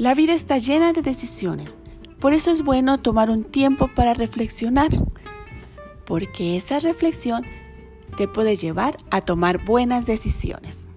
La vida está llena de decisiones, por eso es bueno tomar un tiempo para reflexionar, porque esa reflexión te puede llevar a tomar buenas decisiones.